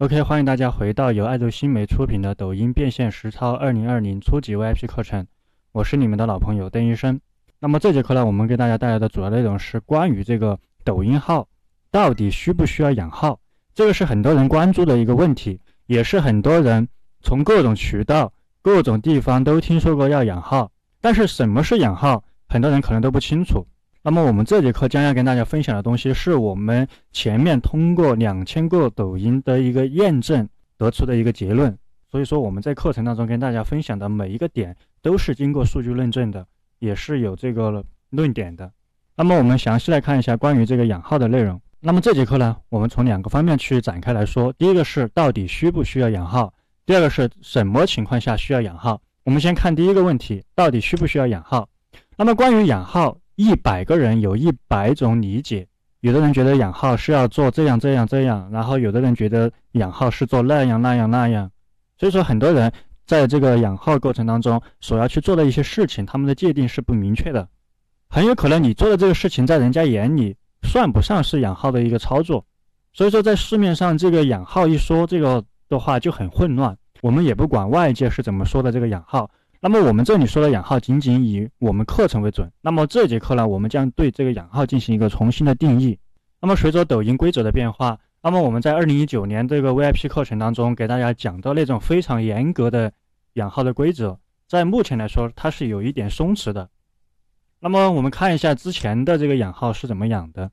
OK，欢迎大家回到由爱豆新媒出品的抖音变现实操二零二零初级 VIP 课程，我是你们的老朋友邓医生。那么这节课呢，我们给大家带来的主要内容是关于这个抖音号到底需不需要养号，这个是很多人关注的一个问题，也是很多人从各种渠道、各种地方都听说过要养号，但是什么是养号，很多人可能都不清楚。那么我们这节课将要跟大家分享的东西，是我们前面通过两千个抖音的一个验证得出的一个结论。所以说我们在课程当中跟大家分享的每一个点都是经过数据论证的，也是有这个论点的。那么我们详细来看一下关于这个养号的内容。那么这节课呢，我们从两个方面去展开来说。第一个是到底需不需要养号，第二个是什么情况下需要养号。我们先看第一个问题，到底需不需要养号？那么关于养号。一百个人有一百种理解，有的人觉得养号是要做这样这样这样，然后有的人觉得养号是做那样那样那样，所以说很多人在这个养号过程当中所要去做的一些事情，他们的界定是不明确的，很有可能你做的这个事情在人家眼里算不上是养号的一个操作，所以说在市面上这个养号一说这个的话就很混乱，我们也不管外界是怎么说的这个养号。那么我们这里说的养号仅仅以我们课程为准。那么这节课呢，我们将对这个养号进行一个重新的定义。那么随着抖音规则的变化，那么我们在二零一九年这个 VIP 课程当中给大家讲到那种非常严格的养号的规则，在目前来说它是有一点松弛的。那么我们看一下之前的这个养号是怎么养的，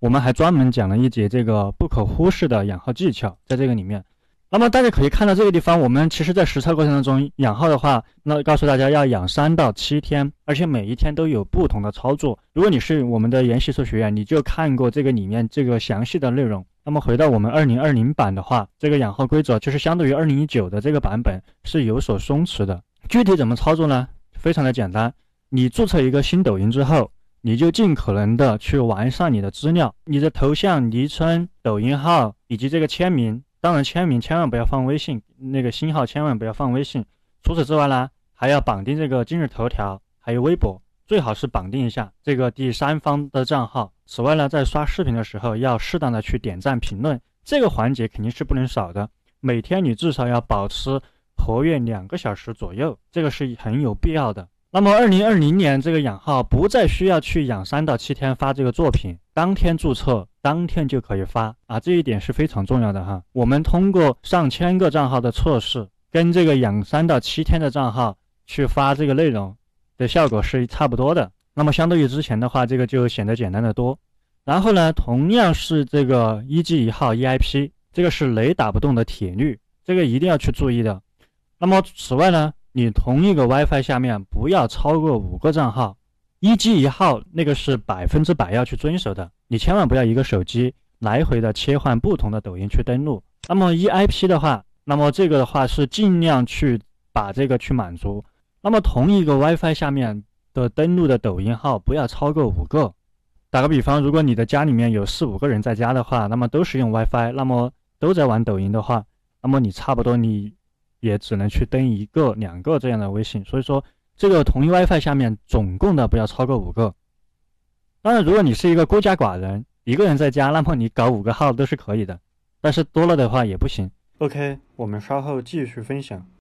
我们还专门讲了一节这个不可忽视的养号技巧，在这个里面。那么大家可以看到这个地方，我们其实在实操过程当中养号的话，那告诉大家要养三到七天，而且每一天都有不同的操作。如果你是我们的研习社学员，你就看过这个里面这个详细的内容。那么回到我们二零二零版的话，这个养号规则就是相对于二零一九的这个版本是有所松弛的。具体怎么操作呢？非常的简单，你注册一个新抖音之后，你就尽可能的去完善你的资料，你的头像、昵称、抖音号以及这个签名。当然，签名千万不要放微信，那个新号千万不要放微信。除此之外呢，还要绑定这个今日头条，还有微博，最好是绑定一下这个第三方的账号。此外呢，在刷视频的时候要适当的去点赞评论，这个环节肯定是不能少的。每天你至少要保持活跃两个小时左右，这个是很有必要的。那么，二零二零年这个养号不再需要去养三到七天发这个作品，当天注册，当天就可以发啊！这一点是非常重要的哈。我们通过上千个账号的测试，跟这个养三到七天的账号去发这个内容的效果是差不多的。那么，相对于之前的话，这个就显得简单的多。然后呢，同样是这个一 G 一号 EIP，这个是雷打不动的铁律，这个一定要去注意的。那么，此外呢？你同一个 WiFi 下面不要超过五个账号，一机一号那个是百分之百要去遵守的。你千万不要一个手机来回的切换不同的抖音去登录。那么 EIP 的话，那么这个的话是尽量去把这个去满足。那么同一个 WiFi 下面的登录的抖音号不要超过五个。打个比方，如果你的家里面有四五个人在家的话，那么都是用 WiFi，那么都在玩抖音的话，那么你差不多你。也只能去登一个、两个这样的微信，所以说这个同一 WiFi 下面总共的不要超过五个。当然，如果你是一个孤家寡人，一个人在家，那么你搞五个号都是可以的，但是多了的话也不行。OK，我们稍后继续分享。